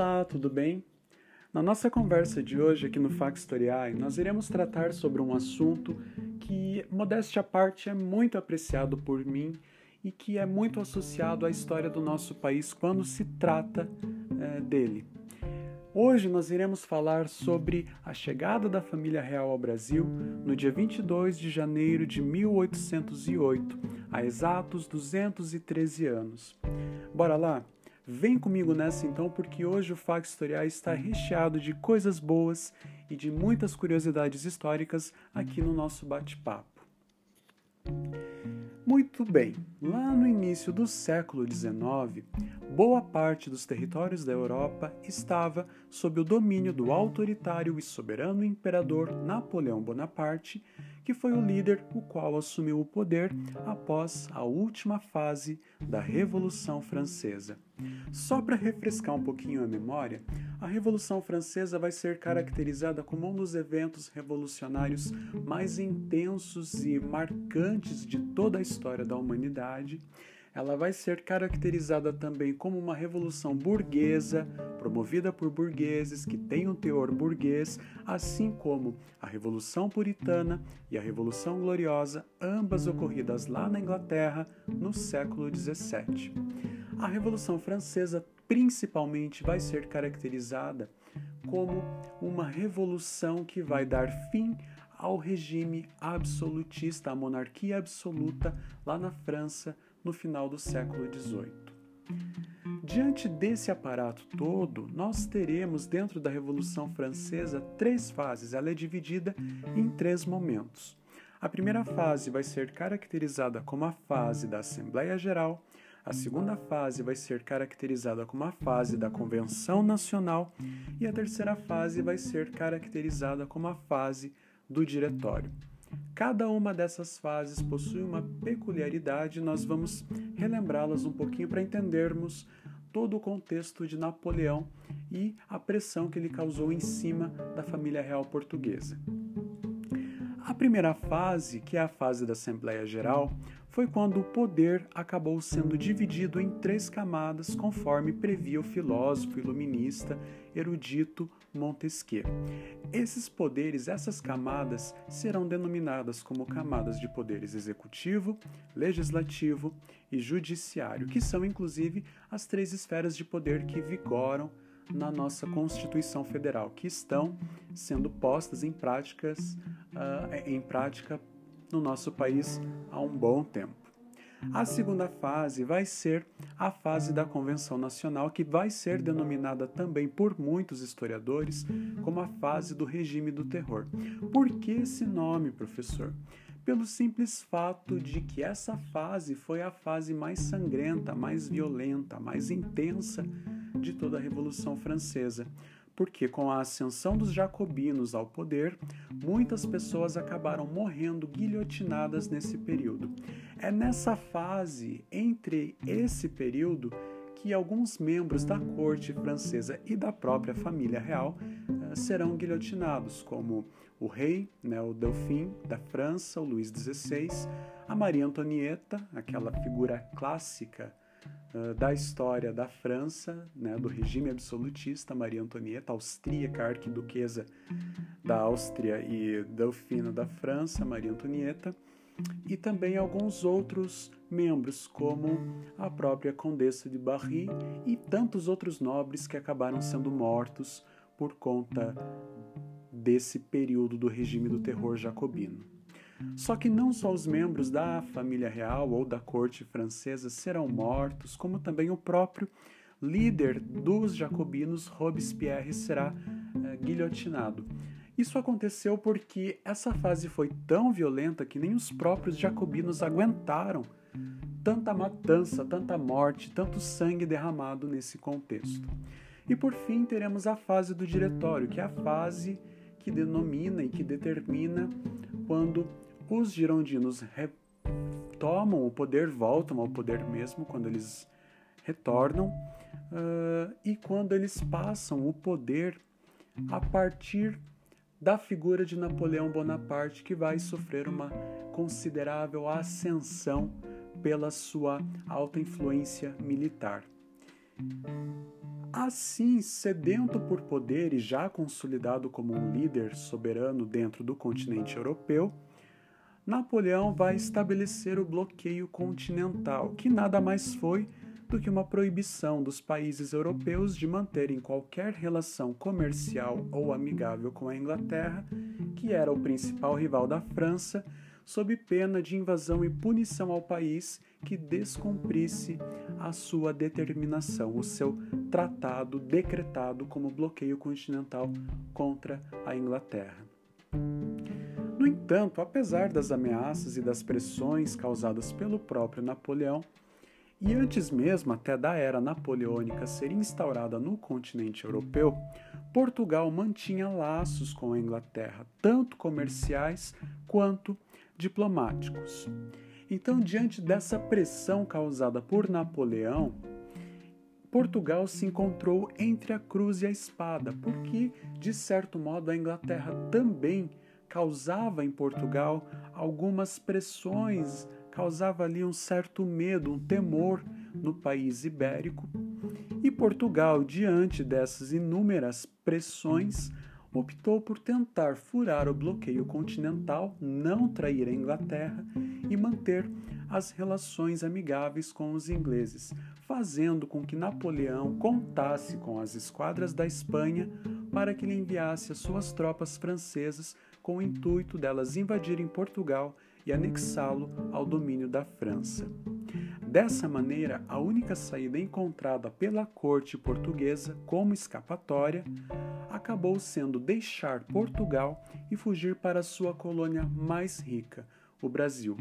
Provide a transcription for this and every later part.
Olá, tudo bem? Na nossa conversa de hoje aqui no Factoriai, nós iremos tratar sobre um assunto que, modéstia à parte, é muito apreciado por mim e que é muito associado à história do nosso país quando se trata é, dele. Hoje nós iremos falar sobre a chegada da família real ao Brasil no dia 22 de janeiro de 1808, há exatos 213 anos. Bora lá? Vem comigo nessa então, porque hoje o Fac Historial está recheado de coisas boas e de muitas curiosidades históricas aqui no nosso bate-papo. Muito bem, lá no início do século XIX, boa parte dos territórios da Europa estava sob o domínio do autoritário e soberano imperador Napoleão Bonaparte, que foi o líder o qual assumiu o poder após a última fase da Revolução Francesa. Só para refrescar um pouquinho a memória, a Revolução Francesa vai ser caracterizada como um dos eventos revolucionários mais intensos e marcantes de toda a história da humanidade ela vai ser caracterizada também como uma revolução burguesa, promovida por burgueses que tem um teor burguês, assim como a Revolução Puritana e a Revolução Gloriosa, ambas ocorridas lá na Inglaterra no século XVII. A Revolução Francesa principalmente vai ser caracterizada como uma revolução que vai dar fim ao regime absolutista, à monarquia absoluta lá na França no final do século XVIII. Diante desse aparato todo, nós teremos dentro da Revolução Francesa três fases. Ela é dividida em três momentos. A primeira fase vai ser caracterizada como a fase da Assembleia Geral, a segunda fase vai ser caracterizada como a fase da Convenção Nacional e a terceira fase vai ser caracterizada como a fase do Diretório. Cada uma dessas fases possui uma peculiaridade, nós vamos relembrá-las um pouquinho para entendermos todo o contexto de Napoleão e a pressão que ele causou em cima da família real portuguesa. Primeira fase, que é a fase da Assembleia Geral, foi quando o poder acabou sendo dividido em três camadas, conforme previa o filósofo iluminista erudito Montesquieu. Esses poderes, essas camadas, serão denominadas como camadas de poderes executivo, legislativo e judiciário, que são inclusive as três esferas de poder que vigoram na nossa Constituição Federal, que estão sendo postas em práticas uh, em prática no nosso país há um bom tempo. A segunda fase vai ser a fase da Convenção Nacional, que vai ser denominada também por muitos historiadores como a fase do regime do terror. Por que esse nome, professor? Pelo simples fato de que essa fase foi a fase mais sangrenta, mais violenta, mais intensa de toda a Revolução Francesa porque com a ascensão dos jacobinos ao poder, muitas pessoas acabaram morrendo guilhotinadas nesse período. É nessa fase, entre esse período, que alguns membros da corte francesa e da própria família real uh, serão guilhotinados, como o rei, né, o Delfim da França, o Luís XVI, a Maria Antonieta, aquela figura clássica uh, da história da França, né, do regime absolutista, Maria Antonieta, austríaca, arquiduquesa da Áustria e Delfina da França, Maria Antonieta, e também alguns outros membros, como a própria Condessa de Barry e tantos outros nobres que acabaram sendo mortos por conta desse período do regime do terror jacobino. Só que não só os membros da família real ou da corte francesa serão mortos, como também o próprio líder dos jacobinos, Robespierre, será é, guilhotinado. Isso aconteceu porque essa fase foi tão violenta que nem os próprios jacobinos aguentaram tanta matança, tanta morte, tanto sangue derramado nesse contexto. E por fim, teremos a fase do diretório, que é a fase que denomina e que determina quando os girondinos retomam o poder, voltam ao poder mesmo quando eles retornam uh, e quando eles passam o poder a partir da figura de Napoleão Bonaparte, que vai sofrer uma considerável ascensão pela sua alta influência militar. Assim, sedento por poder e já consolidado como um líder soberano dentro do continente europeu, Napoleão vai estabelecer o bloqueio continental, que nada mais foi do que uma proibição dos países europeus de manterem qualquer relação comercial ou amigável com a Inglaterra, que era o principal rival da França, sob pena de invasão e punição ao país que descumprisse a sua determinação, o seu tratado decretado como bloqueio continental contra a Inglaterra. No entanto, apesar das ameaças e das pressões causadas pelo próprio Napoleão, e antes mesmo até da era napoleônica ser instaurada no continente europeu, Portugal mantinha laços com a Inglaterra, tanto comerciais quanto diplomáticos. Então, diante dessa pressão causada por Napoleão, Portugal se encontrou entre a cruz e a espada, porque, de certo modo, a Inglaterra também causava em Portugal algumas pressões, causava ali um certo medo, um temor no país ibérico. E Portugal, diante dessas inúmeras pressões, optou por tentar furar o bloqueio continental, não trair a Inglaterra e manter as relações amigáveis com os ingleses, fazendo com que Napoleão contasse com as esquadras da Espanha para que lhe enviasse as suas tropas francesas com o intuito delas invadirem Portugal e anexá-lo ao domínio da França. Dessa maneira, a única saída encontrada pela corte portuguesa como escapatória acabou sendo deixar Portugal e fugir para sua colônia mais rica, o Brasil.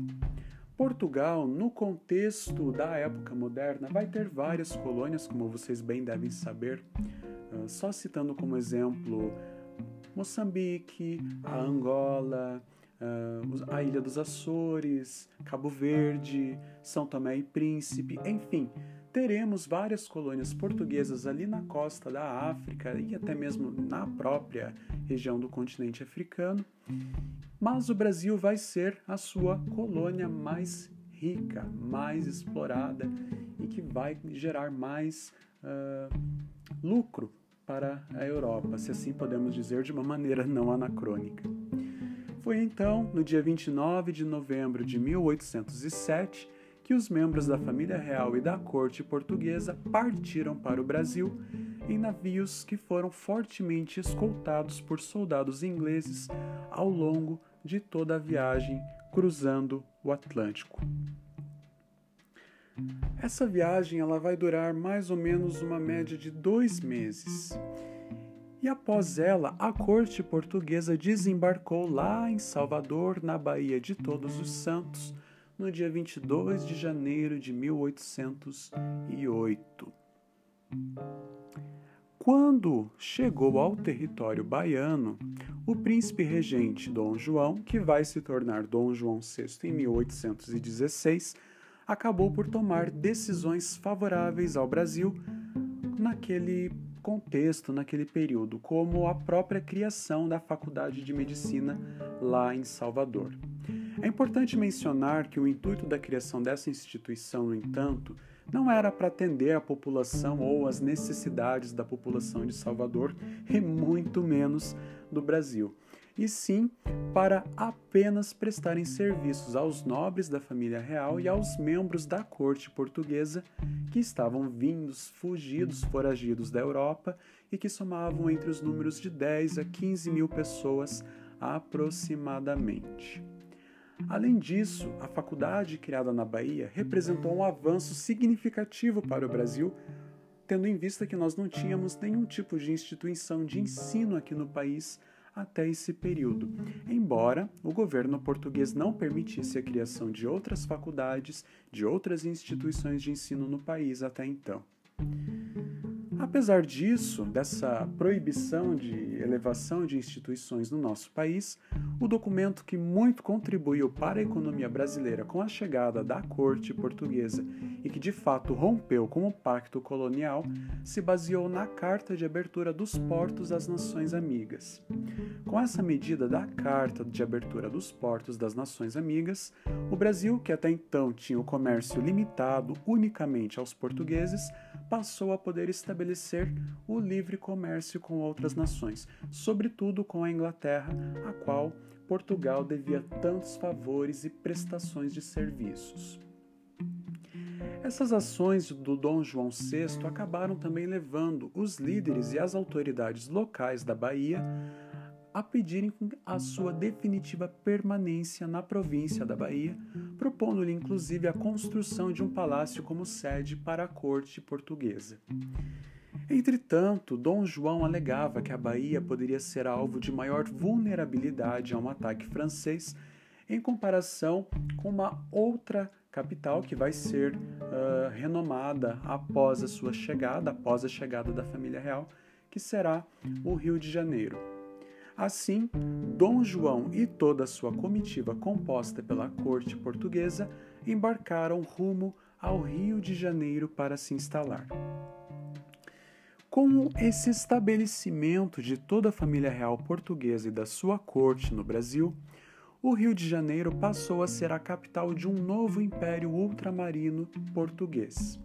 Portugal, no contexto da época moderna, vai ter várias colônias, como vocês bem devem saber. Ah, só citando como exemplo Moçambique, a Angola, a Ilha dos Açores, Cabo Verde, São Tomé e Príncipe, enfim, teremos várias colônias portuguesas ali na costa da África e até mesmo na própria região do continente africano. Mas o Brasil vai ser a sua colônia mais rica, mais explorada e que vai gerar mais uh, lucro para a Europa, se assim podemos dizer de uma maneira não anacrônica. Foi então, no dia 29 de novembro de 1807, que os membros da família real e da corte portuguesa partiram para o Brasil em navios que foram fortemente escoltados por soldados ingleses ao longo de toda a viagem cruzando o Atlântico. Essa viagem ela vai durar mais ou menos uma média de dois meses e após ela, a corte portuguesa desembarcou lá em Salvador, na Baía de Todos os Santos, no dia 22 de janeiro de 1808. Quando chegou ao território baiano, o príncipe regente Dom João, que vai se tornar Dom João VI em 1816, acabou por tomar decisões favoráveis ao Brasil naquele contexto naquele período, como a própria criação da Faculdade de Medicina lá em Salvador. É importante mencionar que o intuito da criação dessa instituição, no entanto, não era para atender a população ou as necessidades da população de Salvador e muito menos do Brasil e sim para apenas prestarem serviços aos nobres da família real e aos membros da corte portuguesa que estavam vindos, fugidos, foragidos da Europa e que somavam entre os números de 10 a 15 mil pessoas aproximadamente. Além disso, a faculdade criada na Bahia representou um avanço significativo para o Brasil, tendo em vista que nós não tínhamos nenhum tipo de instituição de ensino aqui no país até esse período, embora o governo português não permitisse a criação de outras faculdades, de outras instituições de ensino no país até então. Apesar disso, dessa proibição de elevação de instituições no nosso país, o documento que muito contribuiu para a economia brasileira com a chegada da corte portuguesa e que de fato rompeu com o pacto colonial se baseou na Carta de Abertura dos Portos às Nações Amigas. Com essa medida da Carta de Abertura dos Portos das Nações Amigas, o Brasil, que até então tinha o comércio limitado unicamente aos portugueses, passou a poder estabelecer o livre comércio com outras nações, sobretudo com a Inglaterra, a qual Portugal devia tantos favores e prestações de serviços. Essas ações do Dom João VI acabaram também levando os líderes e as autoridades locais da Bahia a pedirem a sua definitiva permanência na província da Bahia, propondo-lhe inclusive a construção de um palácio como sede para a corte portuguesa. Entretanto, Dom João alegava que a Bahia poderia ser alvo de maior vulnerabilidade a um ataque francês em comparação com uma outra capital que vai ser uh, renomada após a sua chegada, após a chegada da família real, que será o Rio de Janeiro. Assim, Dom João e toda a sua comitiva composta pela corte portuguesa embarcaram rumo ao Rio de Janeiro para se instalar. Com esse estabelecimento de toda a família real portuguesa e da sua corte no Brasil, o Rio de Janeiro passou a ser a capital de um novo império ultramarino português.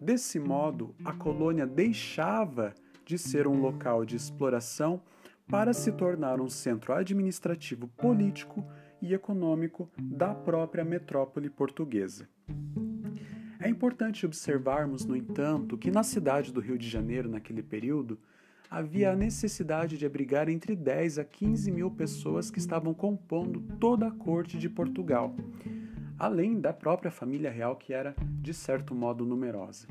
Desse modo, a colônia deixava de ser um local de exploração para se tornar um centro administrativo, político e econômico da própria metrópole portuguesa. É importante observarmos, no entanto, que na cidade do Rio de Janeiro, naquele período, havia a necessidade de abrigar entre 10 a 15 mil pessoas que estavam compondo toda a corte de Portugal, além da própria família real, que era de certo modo numerosa.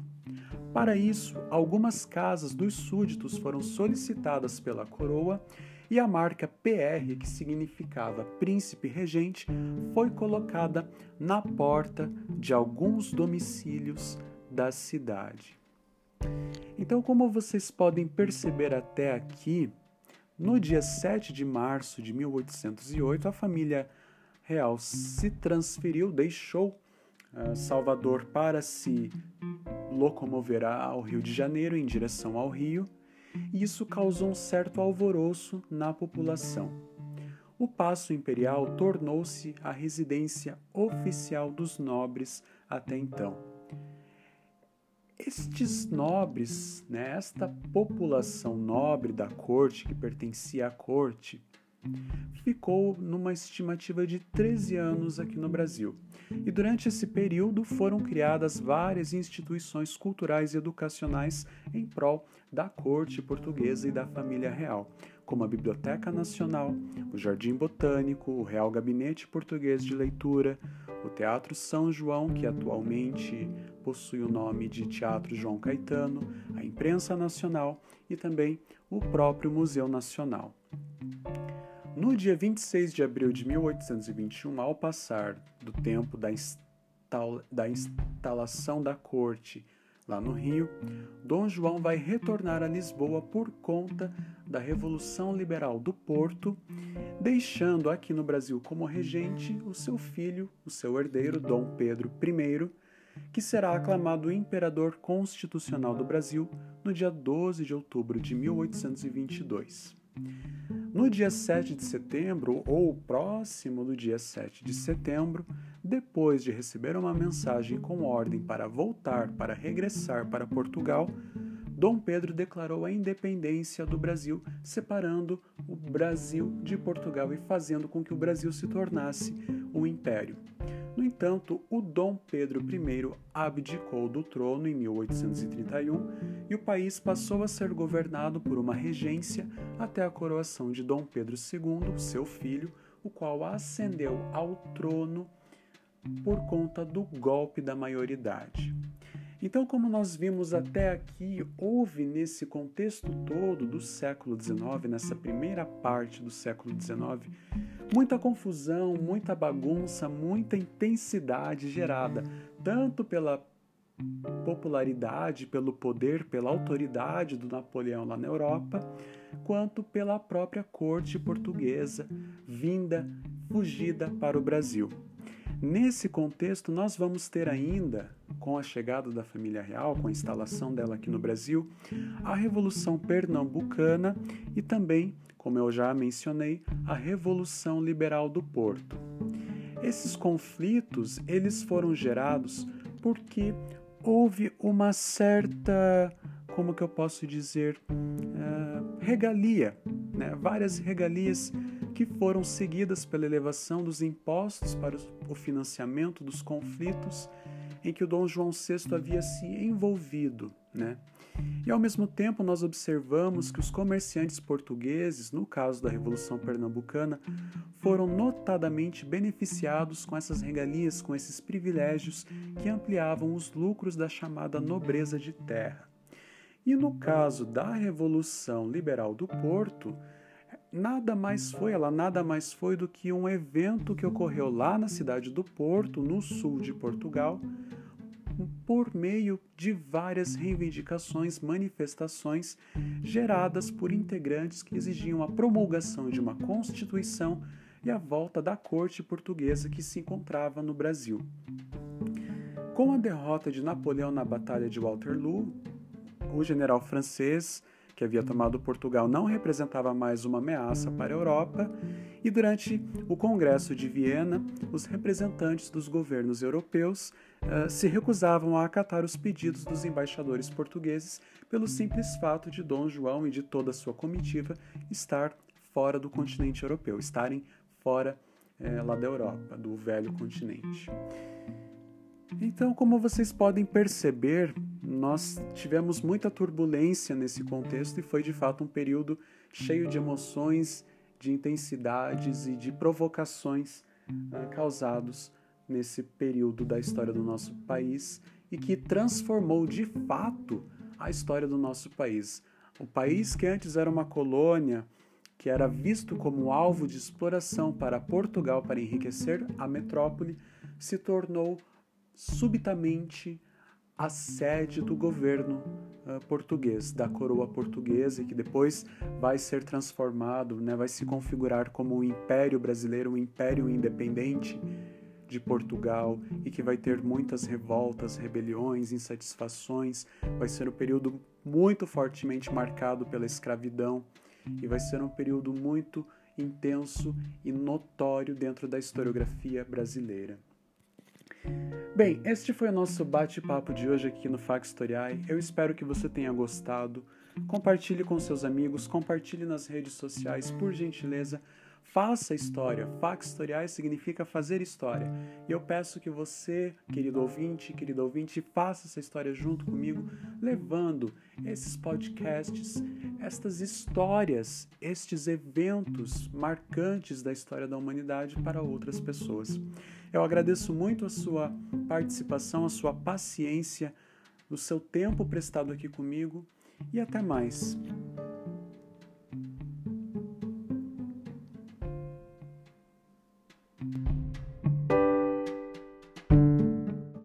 Para isso, algumas casas dos súditos foram solicitadas pela coroa e a marca PR, que significava príncipe regente, foi colocada na porta de alguns domicílios da cidade. Então, como vocês podem perceber até aqui, no dia 7 de março de 1808, a família real se transferiu, deixou uh, Salvador para se locomover ao Rio de Janeiro em direção ao Rio e isso causou um certo alvoroço na população. O Paço Imperial tornou-se a residência oficial dos nobres até então. Estes nobres, né, esta população nobre da corte, que pertencia à corte, ficou numa estimativa de 13 anos aqui no Brasil. E durante esse período foram criadas várias instituições culturais e educacionais em prol da corte portuguesa e da família real, como a Biblioteca Nacional, o Jardim Botânico, o Real Gabinete Português de Leitura, o Teatro São João, que atualmente possui o nome de Teatro João Caetano, a Imprensa Nacional e também o próprio Museu Nacional. No dia 26 de abril de 1821, ao passar do tempo da, da instalação da corte lá no Rio, Dom João vai retornar a Lisboa por conta da Revolução Liberal do Porto, deixando aqui no Brasil como regente o seu filho, o seu herdeiro, Dom Pedro I, que será aclamado imperador constitucional do Brasil no dia 12 de outubro de 1822. No dia 7 de setembro, ou próximo do dia 7 de setembro, depois de receber uma mensagem com ordem para voltar, para regressar para Portugal, Dom Pedro declarou a independência do Brasil, separando o Brasil de Portugal e fazendo com que o Brasil se tornasse um império. No entanto, o Dom Pedro I abdicou do trono em 1831 e o país passou a ser governado por uma regência até a coroação de Dom Pedro II, seu filho, o qual ascendeu ao trono por conta do golpe da maioridade. Então, como nós vimos até aqui, houve nesse contexto todo do século XIX, nessa primeira parte do século XIX, muita confusão, muita bagunça, muita intensidade gerada tanto pela popularidade, pelo poder, pela autoridade do Napoleão lá na Europa, quanto pela própria corte portuguesa vinda, fugida para o Brasil. Nesse contexto, nós vamos ter ainda, com a chegada da família real, com a instalação dela aqui no Brasil, a Revolução Pernambucana e também, como eu já mencionei, a Revolução Liberal do Porto. Esses conflitos, eles foram gerados porque houve uma certa, como que eu posso dizer, uh, regalia, né? várias regalias que foram seguidas pela elevação dos impostos para o financiamento dos conflitos em que o Dom João VI havia se envolvido, né? E ao mesmo tempo nós observamos que os comerciantes portugueses, no caso da Revolução Pernambucana, foram notadamente beneficiados com essas regalias, com esses privilégios que ampliavam os lucros da chamada nobreza de terra. E no caso da Revolução Liberal do Porto, nada mais foi, ela nada mais foi do que um evento que ocorreu lá na cidade do Porto, no sul de Portugal, por meio de várias reivindicações, manifestações geradas por integrantes que exigiam a promulgação de uma Constituição e a volta da corte portuguesa que se encontrava no Brasil. Com a derrota de Napoleão na Batalha de Waterloo, o general francês que havia tomado Portugal não representava mais uma ameaça para a Europa, e durante o Congresso de Viena, os representantes dos governos europeus uh, se recusavam a acatar os pedidos dos embaixadores portugueses pelo simples fato de Dom João e de toda a sua comitiva estar fora do continente europeu, estarem fora eh, lá da Europa, do velho continente. Então, como vocês podem perceber, nós tivemos muita turbulência nesse contexto e foi de fato um período cheio de emoções, de intensidades e de provocações uh, causados nesse período da história do nosso país e que transformou de fato a história do nosso país. O país que antes era uma colônia, que era visto como alvo de exploração para Portugal para enriquecer a metrópole, se tornou subitamente a sede do governo uh, português, da coroa portuguesa, que depois vai ser transformado, né, vai se configurar como um império brasileiro, um império independente de Portugal e que vai ter muitas revoltas, rebeliões, insatisfações. Vai ser um período muito fortemente marcado pela escravidão e vai ser um período muito intenso e notório dentro da historiografia brasileira. Bem, este foi o nosso bate-papo de hoje aqui no Factoriai. Eu espero que você tenha gostado. Compartilhe com seus amigos, compartilhe nas redes sociais, por gentileza. Faça história. Factoriais significa fazer história. E eu peço que você, querido ouvinte, querido ouvinte, faça essa história junto comigo, levando esses podcasts, estas histórias, estes eventos marcantes da história da humanidade para outras pessoas. Eu agradeço muito a sua participação, a sua paciência, o seu tempo prestado aqui comigo e até mais.